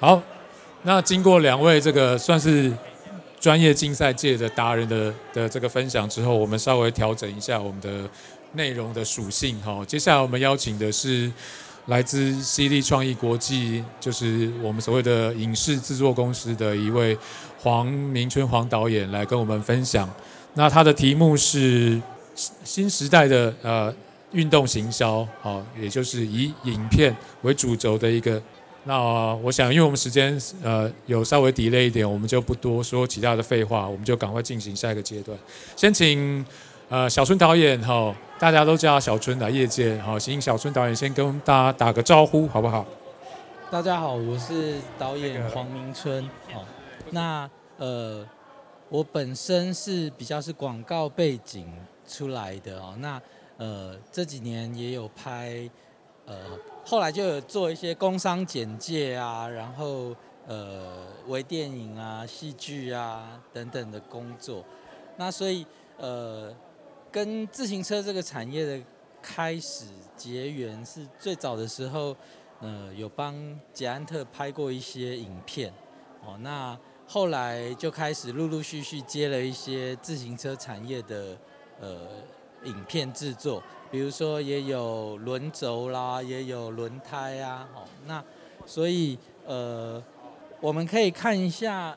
好，那经过两位这个算是专业竞赛界的达人的的这个分享之后，我们稍微调整一下我们的内容的属性哈。接下来我们邀请的是来自犀利创意国际，就是我们所谓的影视制作公司的一位黄明春黄导演来跟我们分享。那他的题目是新时代的呃运动行销，好，也就是以影片为主轴的一个。那我想，因为我们时间呃有稍微 delay 一点，我们就不多说其他的废话，我们就赶快进行下一个阶段。先请呃小春导演哈，大家都叫小春的业界好，请小春导演先跟大家打个招呼，好不好？大家好，我是导演黄明春。好，那呃。我本身是比较是广告背景出来的哦，那呃这几年也有拍，呃后来就有做一些工商简介啊，然后呃微电影啊、戏剧啊等等的工作，那所以呃跟自行车这个产业的开始结缘是最早的时候，呃有帮捷安特拍过一些影片哦，那。后来就开始陆陆续续接了一些自行车产业的呃影片制作，比如说也有轮轴啦，也有轮胎啊，哦，那所以呃我们可以看一下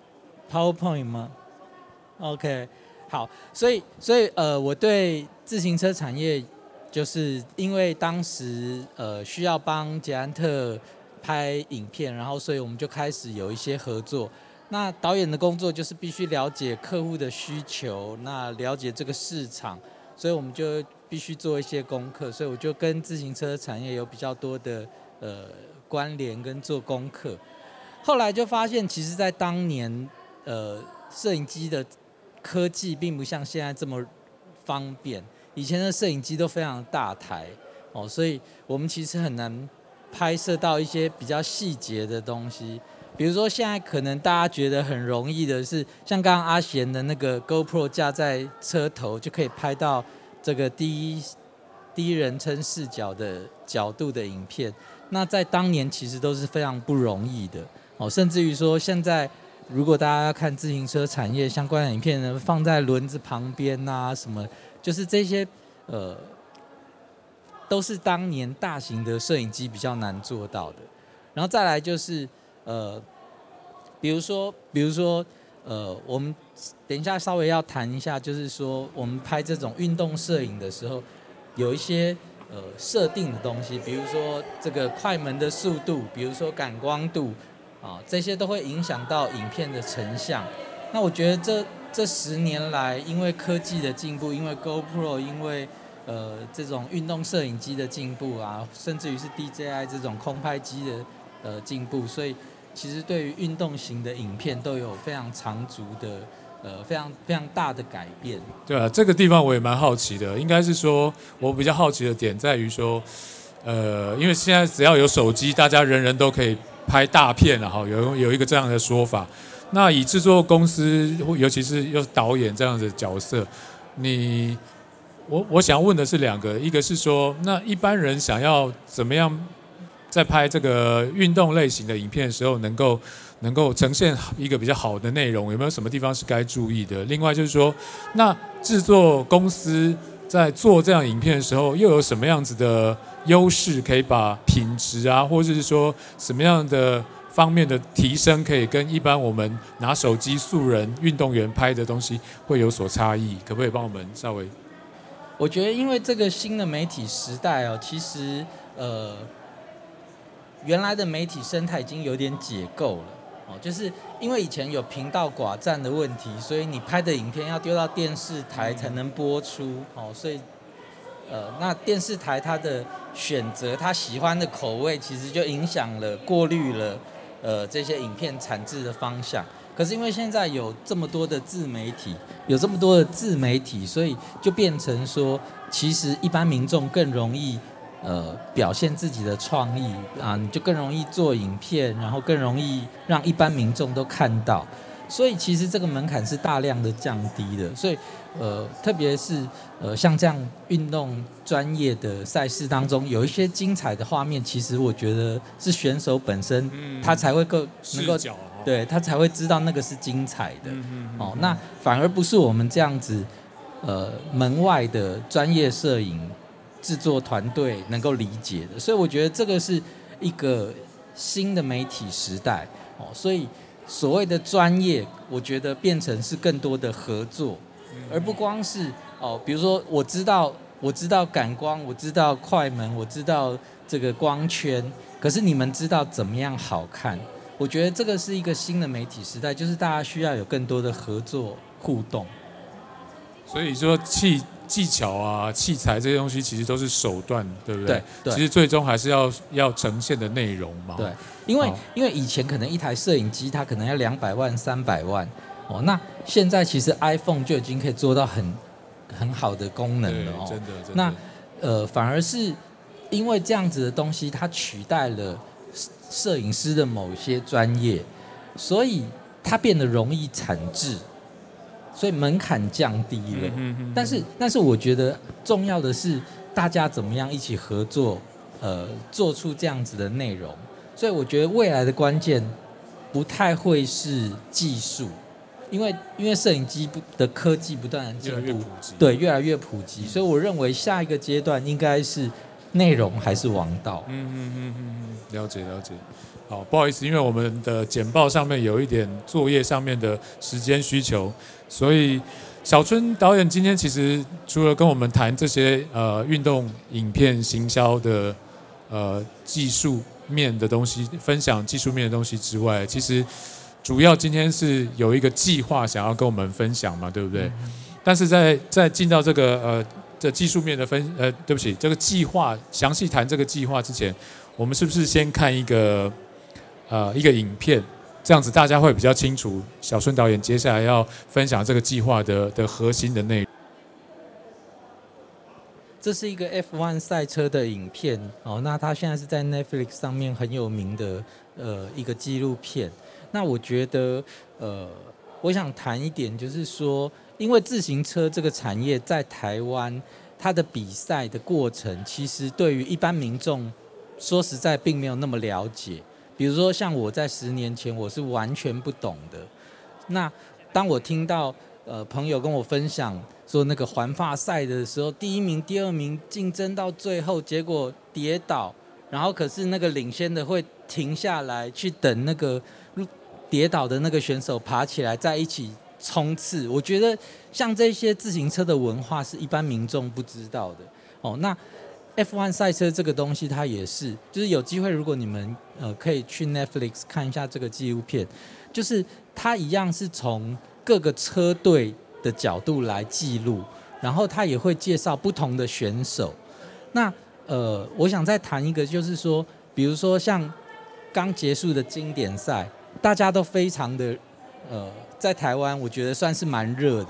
PowerPoint 吗？OK，好，所以所以呃我对自行车产业就是因为当时呃需要帮捷安特拍影片，然后所以我们就开始有一些合作。那导演的工作就是必须了解客户的需求，那了解这个市场，所以我们就必须做一些功课。所以我就跟自行车产业有比较多的呃关联跟做功课。后来就发现，其实，在当年，呃，摄影机的科技并不像现在这么方便。以前的摄影机都非常大台哦，所以我们其实很难拍摄到一些比较细节的东西。比如说，现在可能大家觉得很容易的是，像刚刚阿贤的那个 GoPro 架在车头，就可以拍到这个第一第一人称视角的角度的影片。那在当年其实都是非常不容易的哦，甚至于说，现在如果大家要看自行车产业相关的影片呢，放在轮子旁边啊，什么，就是这些呃，都是当年大型的摄影机比较难做到的。然后再来就是。呃，比如说，比如说，呃，我们等一下稍微要谈一下，就是说，我们拍这种运动摄影的时候，有一些呃设定的东西，比如说这个快门的速度，比如说感光度，啊，这些都会影响到影片的成像。那我觉得这这十年来，因为科技的进步，因为 GoPro，因为呃这种运动摄影机的进步啊，甚至于是 DJI 这种空拍机的呃进步，所以。其实对于运动型的影片都有非常长足的，呃，非常非常大的改变。对啊，这个地方我也蛮好奇的。应该是说，我比较好奇的点在于说，呃，因为现在只要有手机，大家人人都可以拍大片了哈。有有一个这样的说法。那以制作公司，尤其是又导演这样的角色，你，我我想问的是两个，一个是说，那一般人想要怎么样？在拍这个运动类型的影片的时候，能够能够呈现一个比较好的内容，有没有什么地方是该注意的？另外就是说，那制作公司在做这样影片的时候，又有什么样子的优势，可以把品质啊，或者是说什么样的方面的提升，可以跟一般我们拿手机素人运动员拍的东西会有所差异？可不可以帮我们稍微？我觉得，因为这个新的媒体时代哦，其实呃。原来的媒体生态已经有点解构了，哦，就是因为以前有频道寡占的问题，所以你拍的影片要丢到电视台才能播出，哦，所以，呃，那电视台它的选择，它喜欢的口味，其实就影响了、过滤了，呃，这些影片产制的方向。可是因为现在有这么多的自媒体，有这么多的自媒体，所以就变成说，其实一般民众更容易。呃，表现自己的创意啊，你就更容易做影片，然后更容易让一般民众都看到。所以其实这个门槛是大量的降低的。所以呃，特别是呃像这样运动专业的赛事当中，有一些精彩的画面，其实我觉得是选手本身他才会够能够对他才会知道那个是精彩的。嗯哦，那反而不是我们这样子呃门外的专业摄影制作团队能够理解的。所以我觉得这个是一个新的媒体时代。哦，所以所谓的专业，我觉得变成是更多的合作，而不光是哦，比如说我知道我知道感光，我知道快门，我知道这个光圈，可是你们知道怎么样好看？我觉得这个是一个新的媒体时代，就是大家需要有更多的合作互动。所以说器技巧啊、器材这些东西，其实都是手段，对不对？对。其实最终还是要要呈现的内容嘛。对。因为因为以前可能一台摄影机它可能要两百万、三百万哦，那现在其实 iPhone 就已经可以做到很很好的功能了哦。真的。真的。那呃，反而是因为这样子的东西，它取代了摄影师的某些专业，所以它变得容易产制，所以门槛降低了。嗯嗯。但是但是我觉得重要的是大家怎么样一起合作，呃，做出这样子的内容。所以我觉得未来的关键不太会是技术，因为因为摄影机不的科技不断的进步，对，越来越普及，所以我认为下一个阶段应该是内容还是王道。嗯嗯嗯嗯嗯，了解了解。好，不好意思，因为我们的简报上面有一点作业上面的时间需求，所以小春导演今天其实除了跟我们谈这些呃运动影片行销的呃技术。面的东西，分享技术面的东西之外，其实主要今天是有一个计划想要跟我们分享嘛，对不对？嗯、但是在在进到这个呃这技术面的分呃，对不起，这个计划详细谈这个计划之前，我们是不是先看一个呃一个影片，这样子大家会比较清楚小孙导演接下来要分享这个计划的的核心的内容。这是一个 F1 赛车的影片哦，那它现在是在 Netflix 上面很有名的呃一个纪录片。那我觉得呃，我想谈一点，就是说，因为自行车这个产业在台湾，它的比赛的过程，其实对于一般民众说实在并没有那么了解。比如说像我在十年前，我是完全不懂的。那当我听到呃朋友跟我分享。说那个环法赛的时候，第一名、第二名竞争到最后，结果跌倒，然后可是那个领先的会停下来去等那个跌倒的那个选手爬起来，再一起冲刺。我觉得像这些自行车的文化是一般民众不知道的哦。那 F1 赛车这个东西，它也是，就是有机会，如果你们呃可以去 Netflix 看一下这个纪录片，就是它一样是从各个车队。的角度来记录，然后它也会介绍不同的选手。那呃，我想再谈一个，就是说，比如说像刚结束的经典赛，大家都非常的呃，在台湾我觉得算是蛮热的。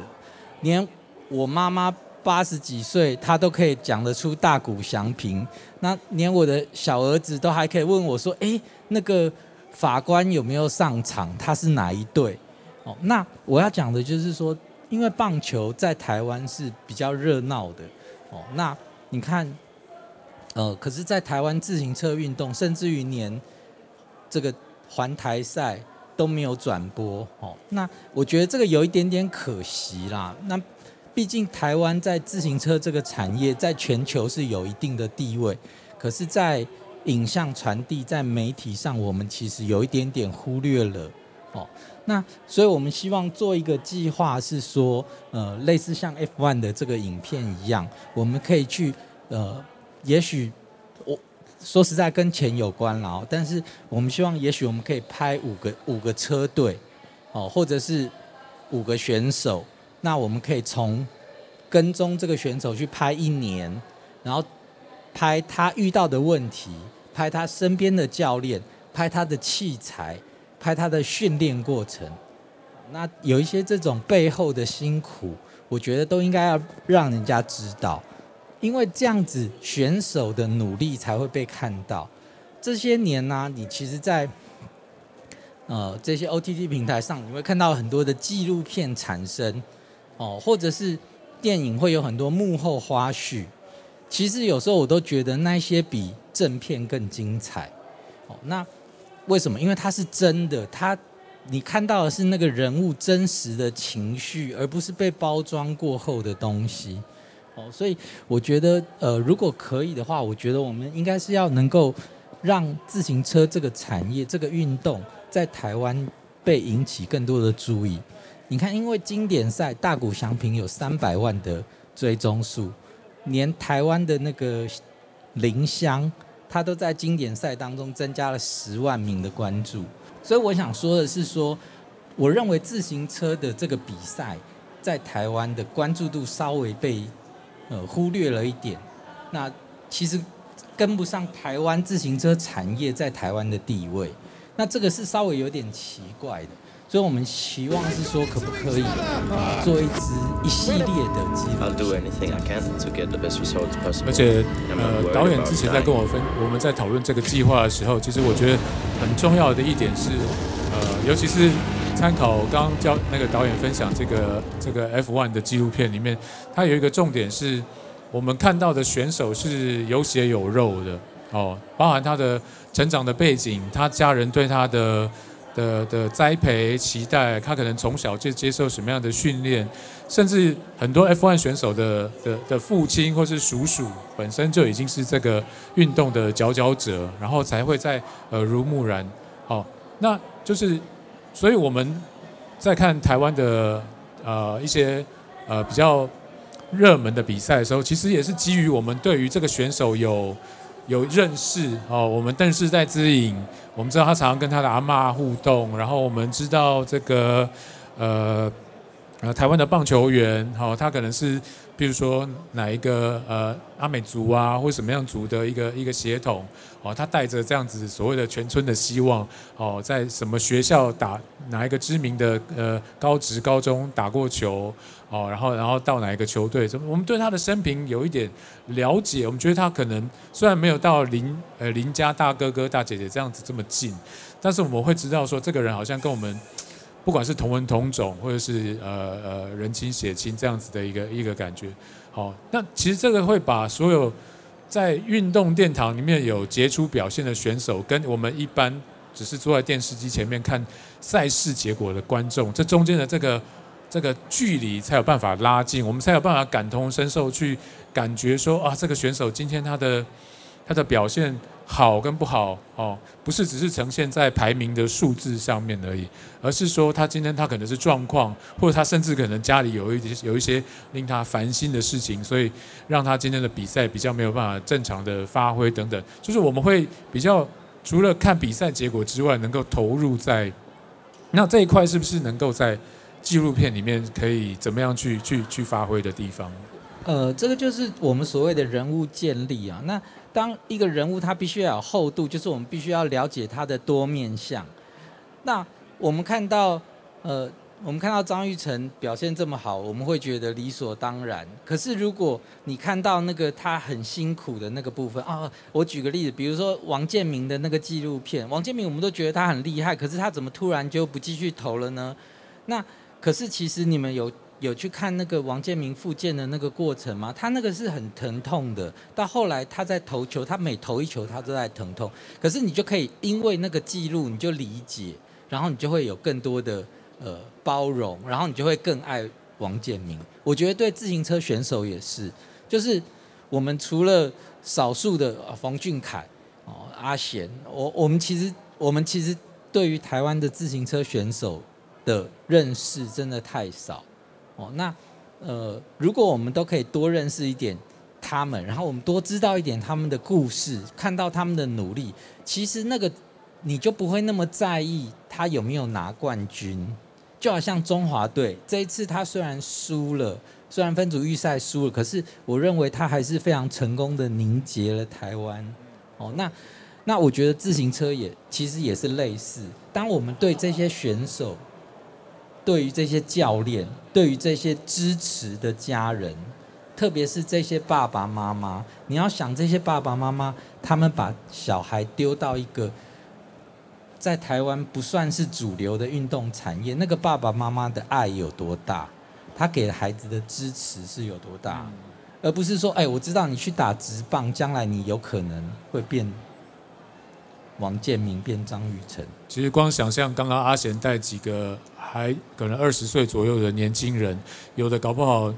连我妈妈八十几岁，他都可以讲得出大谷祥平。那连我的小儿子都还可以问我说：“诶，那个法官有没有上场？他是哪一队？”哦，那我要讲的就是说。因为棒球在台湾是比较热闹的哦，那你看，呃，可是，在台湾自行车运动，甚至于连这个环台赛都没有转播哦。那我觉得这个有一点点可惜啦。那毕竟台湾在自行车这个产业在全球是有一定的地位，可是，在影像传递在媒体上，我们其实有一点点忽略了哦。那所以，我们希望做一个计划，是说，呃，类似像 F1 的这个影片一样，我们可以去，呃，也许我说实在跟钱有关了哦，但是我们希望，也许我们可以拍五个五个车队，哦，或者是五个选手，那我们可以从跟踪这个选手去拍一年，然后拍他遇到的问题，拍他身边的教练，拍他的器材。拍他的训练过程，那有一些这种背后的辛苦，我觉得都应该要让人家知道，因为这样子选手的努力才会被看到。这些年呢、你其实在呃这些 OTT 平台上，你会看到很多的纪录片产生，哦，或者是电影会有很多幕后花絮。其实有时候我都觉得那些比正片更精彩。哦，那为什么？因为它是真的，它你看到的是那个人物真实的情绪，而不是被包装过后的东西。哦，所以我觉得，呃，如果可以的话，我觉得我们应该是要能够让自行车这个产业、这个运动在台湾被引起更多的注意。你看，因为经典赛大谷翔平有三百万的追踪数，连台湾的那个林香，他都在经典赛当中增加了十万名的关注。所以我想说的是，说我认为自行车的这个比赛在台湾的关注度稍微被。呃，忽略了一点，那其实跟不上台湾自行车产业在台湾的地位，那这个是稍微有点奇怪的，所以我们期望是说，可不可以做一支一系列的纪录片？而且，呃，导演之前在跟我分，我们在讨论这个计划的时候，其实我觉得很重要的一点是，呃，尤其是。参考刚刚教那个导演分享这个这个 F1 的纪录片里面，它有一个重点是，我们看到的选手是有血有肉的哦，包含他的成长的背景，他家人对他的的的栽培期待，他可能从小就接受什么样的训练，甚至很多 F1 选手的的的父亲或是叔叔本身就已经是这个运动的佼佼者，然后才会在耳濡目染。哦，那就是。所以我们在看台湾的呃一些呃比较热门的比赛的时候，其实也是基于我们对于这个选手有有认识哦。我们认识戴资颖，我们知道他常常跟他的阿嬷互动，然后我们知道这个呃呃台湾的棒球员，好，他可能是。比如说哪一个呃阿美族啊，或什么样族的一个一个血统哦，他带着这样子所谓的全村的希望哦，在什么学校打哪一个知名的呃高职高中打过球哦，然后然后到哪一个球队，我们对他的生平有一点了解，我们觉得他可能虽然没有到邻呃邻家大哥哥大姐姐这样子这么近，但是我们会知道说这个人好像跟我们。不管是同文同种，或者是呃呃人亲血亲这样子的一个一个感觉，好，那其实这个会把所有在运动殿堂里面有杰出表现的选手，跟我们一般只是坐在电视机前面看赛事结果的观众，这中间的这个这个距离才有办法拉近，我们才有办法感同身受去感觉说啊，这个选手今天他的他的表现。好跟不好哦，不是只是呈现在排名的数字上面而已，而是说他今天他可能是状况，或者他甚至可能家里有一些有一些令他烦心的事情，所以让他今天的比赛比较没有办法正常的发挥等等。就是我们会比较除了看比赛结果之外，能够投入在那这一块，是不是能够在纪录片里面可以怎么样去去去发挥的地方？呃，这个就是我们所谓的人物建立啊，那。当一个人物他必须要有厚度，就是我们必须要了解他的多面相。那我们看到，呃，我们看到张玉成表现这么好，我们会觉得理所当然。可是如果你看到那个他很辛苦的那个部分啊，我举个例子，比如说王建民的那个纪录片，王建民我们都觉得他很厉害，可是他怎么突然就不继续投了呢？那可是其实你们有。有去看那个王建民复健的那个过程吗？他那个是很疼痛的。到后来他在投球，他每投一球他都在疼痛。可是你就可以因为那个记录，你就理解，然后你就会有更多的呃包容，然后你就会更爱王建民。我觉得对自行车选手也是，就是我们除了少数的冯俊凯哦阿贤，我我们其实我们其实对于台湾的自行车选手的认识真的太少。哦，那呃，如果我们都可以多认识一点他们，然后我们多知道一点他们的故事，看到他们的努力，其实那个你就不会那么在意他有没有拿冠军。就好像中华队这一次，他虽然输了，虽然分组预赛输了，可是我认为他还是非常成功的凝结了台湾。哦，那那我觉得自行车也其实也是类似，当我们对这些选手。对于这些教练，对于这些支持的家人，特别是这些爸爸妈妈，你要想这些爸爸妈妈，他们把小孩丢到一个在台湾不算是主流的运动产业，那个爸爸妈妈的爱有多大，他给孩子的支持是有多大，而不是说，哎，我知道你去打直棒，将来你有可能会变王建民，变张雨晨。其实光想象刚刚阿贤带几个还可能二十岁左右的年轻人，有的搞不好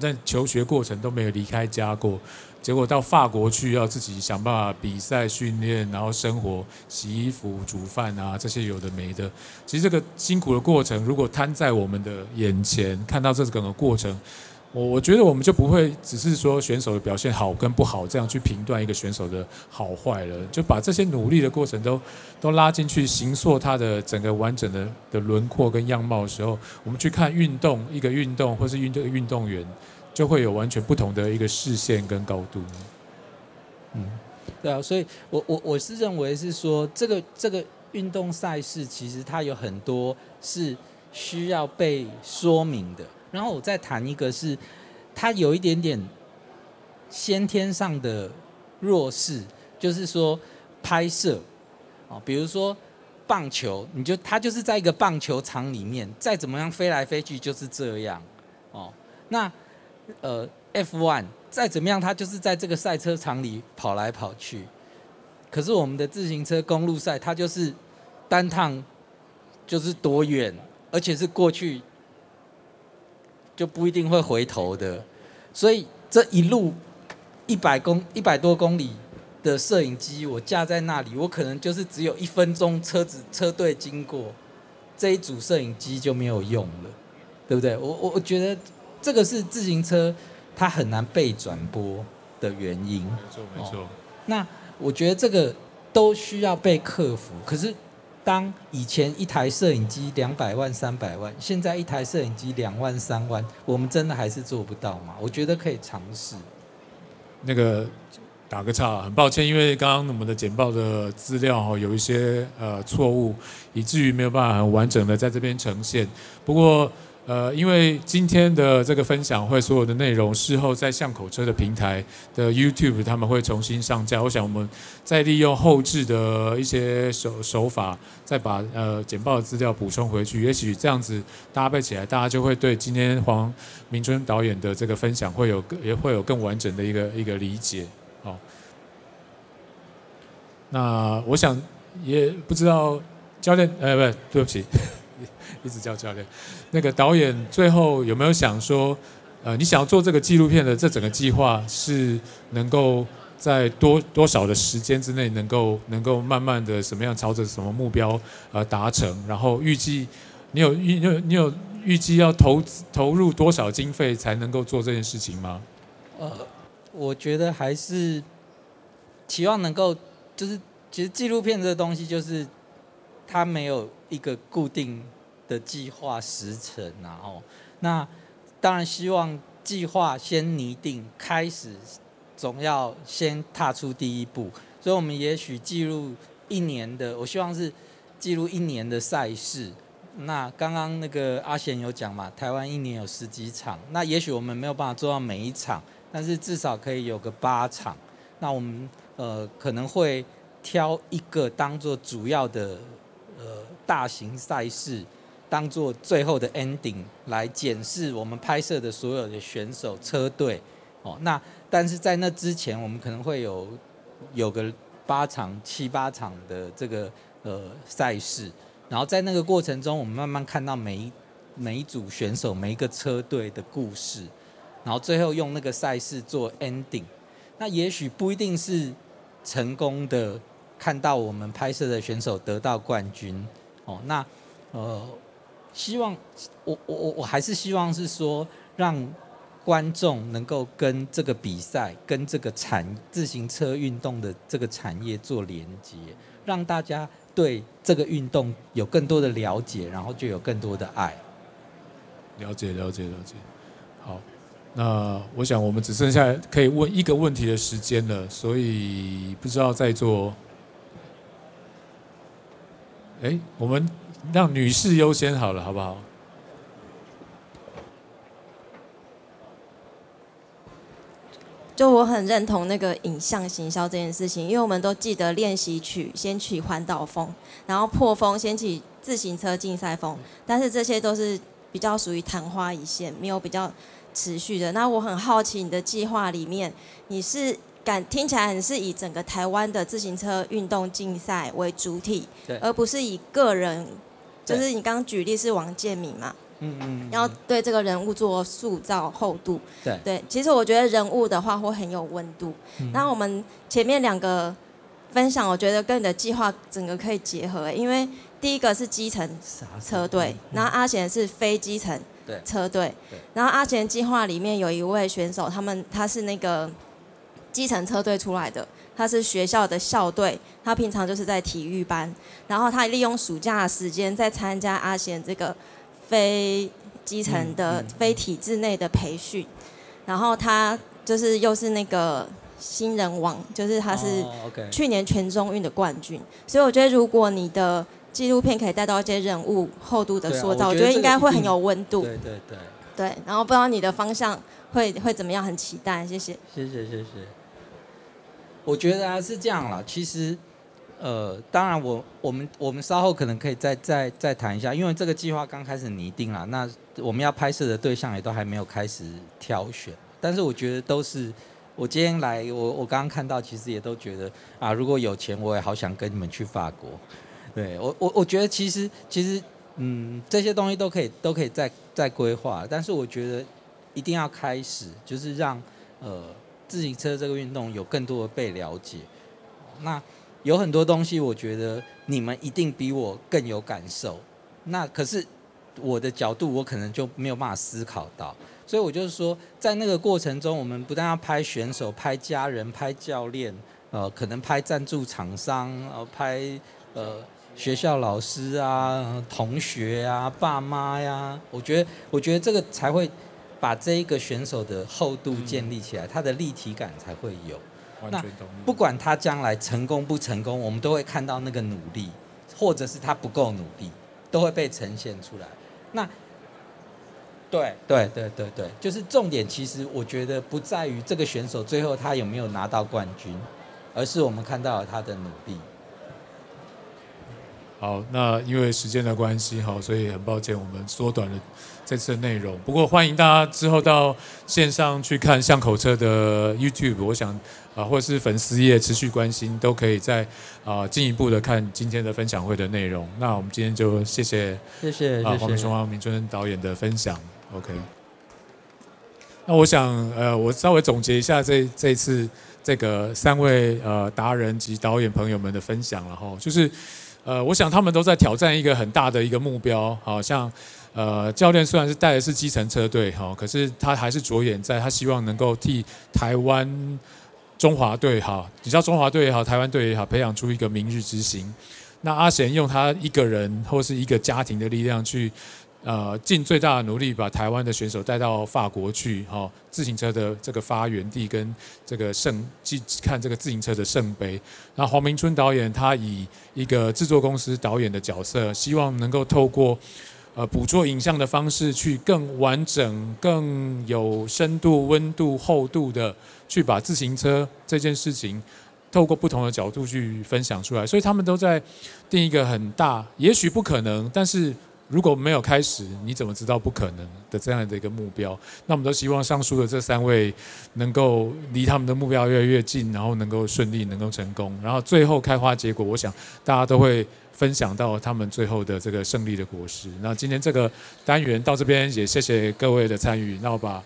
在求学过程都没有离开家过。结果到法国去，要自己想办法比赛、训练，然后生活、洗衣服、煮饭啊，这些有的没的。其实这个辛苦的过程，如果摊在我们的眼前，看到这整个过程，我我觉得我们就不会只是说选手的表现好跟不好这样去评断一个选手的好坏了，就把这些努力的过程都都拉进去，形塑他的整个完整的的轮廓跟样貌的时候，我们去看运动一个运动或是运动运动员。就会有完全不同的一个视线跟高度。嗯，对啊，所以我我我是认为是说，这个这个运动赛事其实它有很多是需要被说明的。然后我再谈一个是，它有一点点先天上的弱势，就是说拍摄啊，比如说棒球，你就它就是在一个棒球场里面，再怎么样飞来飞去就是这样哦，那。呃，F1 再怎么样，它就是在这个赛车场里跑来跑去。可是我们的自行车公路赛，它就是单趟就是多远，而且是过去就不一定会回头的。所以这一路一百公一百多公里的摄影机，我架在那里，我可能就是只有一分钟车子车队经过，这一组摄影机就没有用了，对不对？我我我觉得。这个是自行车，它很难被转播的原因。没错，没错。那我觉得这个都需要被克服。可是，当以前一台摄影机两百万、三百万，现在一台摄影机两万、三万，我们真的还是做不到吗？我觉得可以尝试。那个打个岔，很抱歉，因为刚刚我们的简报的资料哈有一些呃错误，以至于没有办法很完整的在这边呈现。不过。呃，因为今天的这个分享会所有的内容，事后在巷口车的平台的 YouTube 他们会重新上架。我想我们再利用后置的一些手手法，再把呃简报的资料补充回去。也许这样子搭配起来，大家就会对今天黄明春导演的这个分享会有也会有更完整的一个一个理解。好，那我想也不知道教练，呃，不，对不起。一直叫教练，那个导演最后有没有想说，呃，你想要做这个纪录片的这整个计划是能够在多多少的时间之内能够能够慢慢的什么样朝着什么目标呃达成？然后预计你有预你有你有预计要投投入多少经费才能够做这件事情吗？呃，我觉得还是期望能够就是其实纪录片这个东西就是它没有一个固定。的计划时辰，然后那当然希望计划先拟定，开始总要先踏出第一步，所以我们也许记录一年的，我希望是记录一年的赛事。那刚刚那个阿贤有讲嘛，台湾一年有十几场，那也许我们没有办法做到每一场，但是至少可以有个八场。那我们呃可能会挑一个当做主要的呃大型赛事。当做最后的 ending 来检视我们拍摄的所有的选手车队，哦，那但是在那之前，我们可能会有有个八场七八场的这个呃赛事，然后在那个过程中，我们慢慢看到每一每一组选手每一个车队的故事，然后最后用那个赛事做 ending。那也许不一定是成功的，看到我们拍摄的选手得到冠军，哦，那呃。希望我我我我还是希望是说，让观众能够跟这个比赛、跟这个产自行车运动的这个产业做连接，让大家对这个运动有更多的了解，然后就有更多的爱。了解了解了解。好，那我想我们只剩下可以问一个问题的时间了，所以不知道在座，哎，我们。让女士优先好了，好不好？就我很认同那个影像行销这件事情，因为我们都记得练习曲先取环岛风，然后破风先起自行车竞赛风，但是这些都是比较属于昙花一现，没有比较持续的。那我很好奇你的计划里面，你是感听起来你是以整个台湾的自行车运动竞赛为主体，对而不是以个人，就是你刚刚举例是王建民嘛？嗯嗯，要对这个人物做塑造厚度。对对，其实我觉得人物的话会很有温度。那、嗯、我们前面两个分享，我觉得跟你的计划整个可以结合，因为第一个是基层车队，然后阿贤是非基层车队，然后阿贤计划里面有一位选手，他们他是那个基层车队出来的，他是学校的校队，他平常就是在体育班，然后他利用暑假的时间在参加阿贤这个。非基层的、嗯嗯、非体制内的培训，然后他就是又是那个新人王，就是他是去年全中运的冠军，所以我觉得如果你的纪录片可以带到一些人物厚度的塑造，啊、我，觉我觉得应该会很有温度。对对对。对，然后不知道你的方向会会怎么样，很期待，谢谢。谢谢谢谢。我觉得啊是这样了，其实。呃，当然我，我我们我们稍后可能可以再再再谈一下，因为这个计划刚开始拟定了，那我们要拍摄的对象也都还没有开始挑选。但是我觉得都是，我今天来，我我刚刚看到，其实也都觉得啊，如果有钱，我也好想跟你们去法国。对我我我觉得其实其实嗯，这些东西都可以都可以再再规划，但是我觉得一定要开始，就是让呃自行车这个运动有更多的被了解。那有很多东西，我觉得你们一定比我更有感受。那可是我的角度，我可能就没有办法思考到。所以我就是说，在那个过程中，我们不但要拍选手、拍家人、拍教练，呃，可能拍赞助厂商，呃，拍呃学校老师啊、同学啊、爸妈呀。我觉得，我觉得这个才会把这一个选手的厚度建立起来，他的立体感才会有。那不管他将来成功不成功，我们都会看到那个努力，或者是他不够努力，都会被呈现出来。那对对对对对，就是重点。其实我觉得不在于这个选手最后他有没有拿到冠军，而是我们看到了他的努力。好，那因为时间的关系，好，所以很抱歉我们缩短了这次的内容。不过欢迎大家之后到线上去看巷口车的 YouTube，我想啊，或者是粉丝页持续关心，都可以再啊进一步的看今天的分享会的内容。那我们今天就谢谢谢谢啊黄明春黄明春导演的分享。OK，那我想呃，我稍微总结一下这这一次这个三位呃达人及导演朋友们的分享了哈，就是。呃，我想他们都在挑战一个很大的一个目标，好像，呃，教练虽然是带的是基层车队，哈，可是他还是着眼在他希望能够替台湾中华队，哈，你知道中华队也好，台湾队也好，培养出一个明日之星。那阿贤用他一个人或是一个家庭的力量去。呃，尽最大的努力把台湾的选手带到法国去，哈、自行车的这个发源地跟这个圣，去看这个自行车的圣杯。那黄明春导演他以一个制作公司导演的角色，希望能够透过呃捕捉影像的方式，去更完整、更有深度、温度、厚度的去把自行车这件事情，透过不同的角度去分享出来。所以他们都在定一个很大，也许不可能，但是。如果没有开始，你怎么知道不可能的这样的一个目标？那我们都希望上述的这三位能够离他们的目标越来越近，然后能够顺利，能够成功，然后最后开花结果。我想大家都会分享到他们最后的这个胜利的果实。那今天这个单元到这边，也谢谢各位的参与。那我把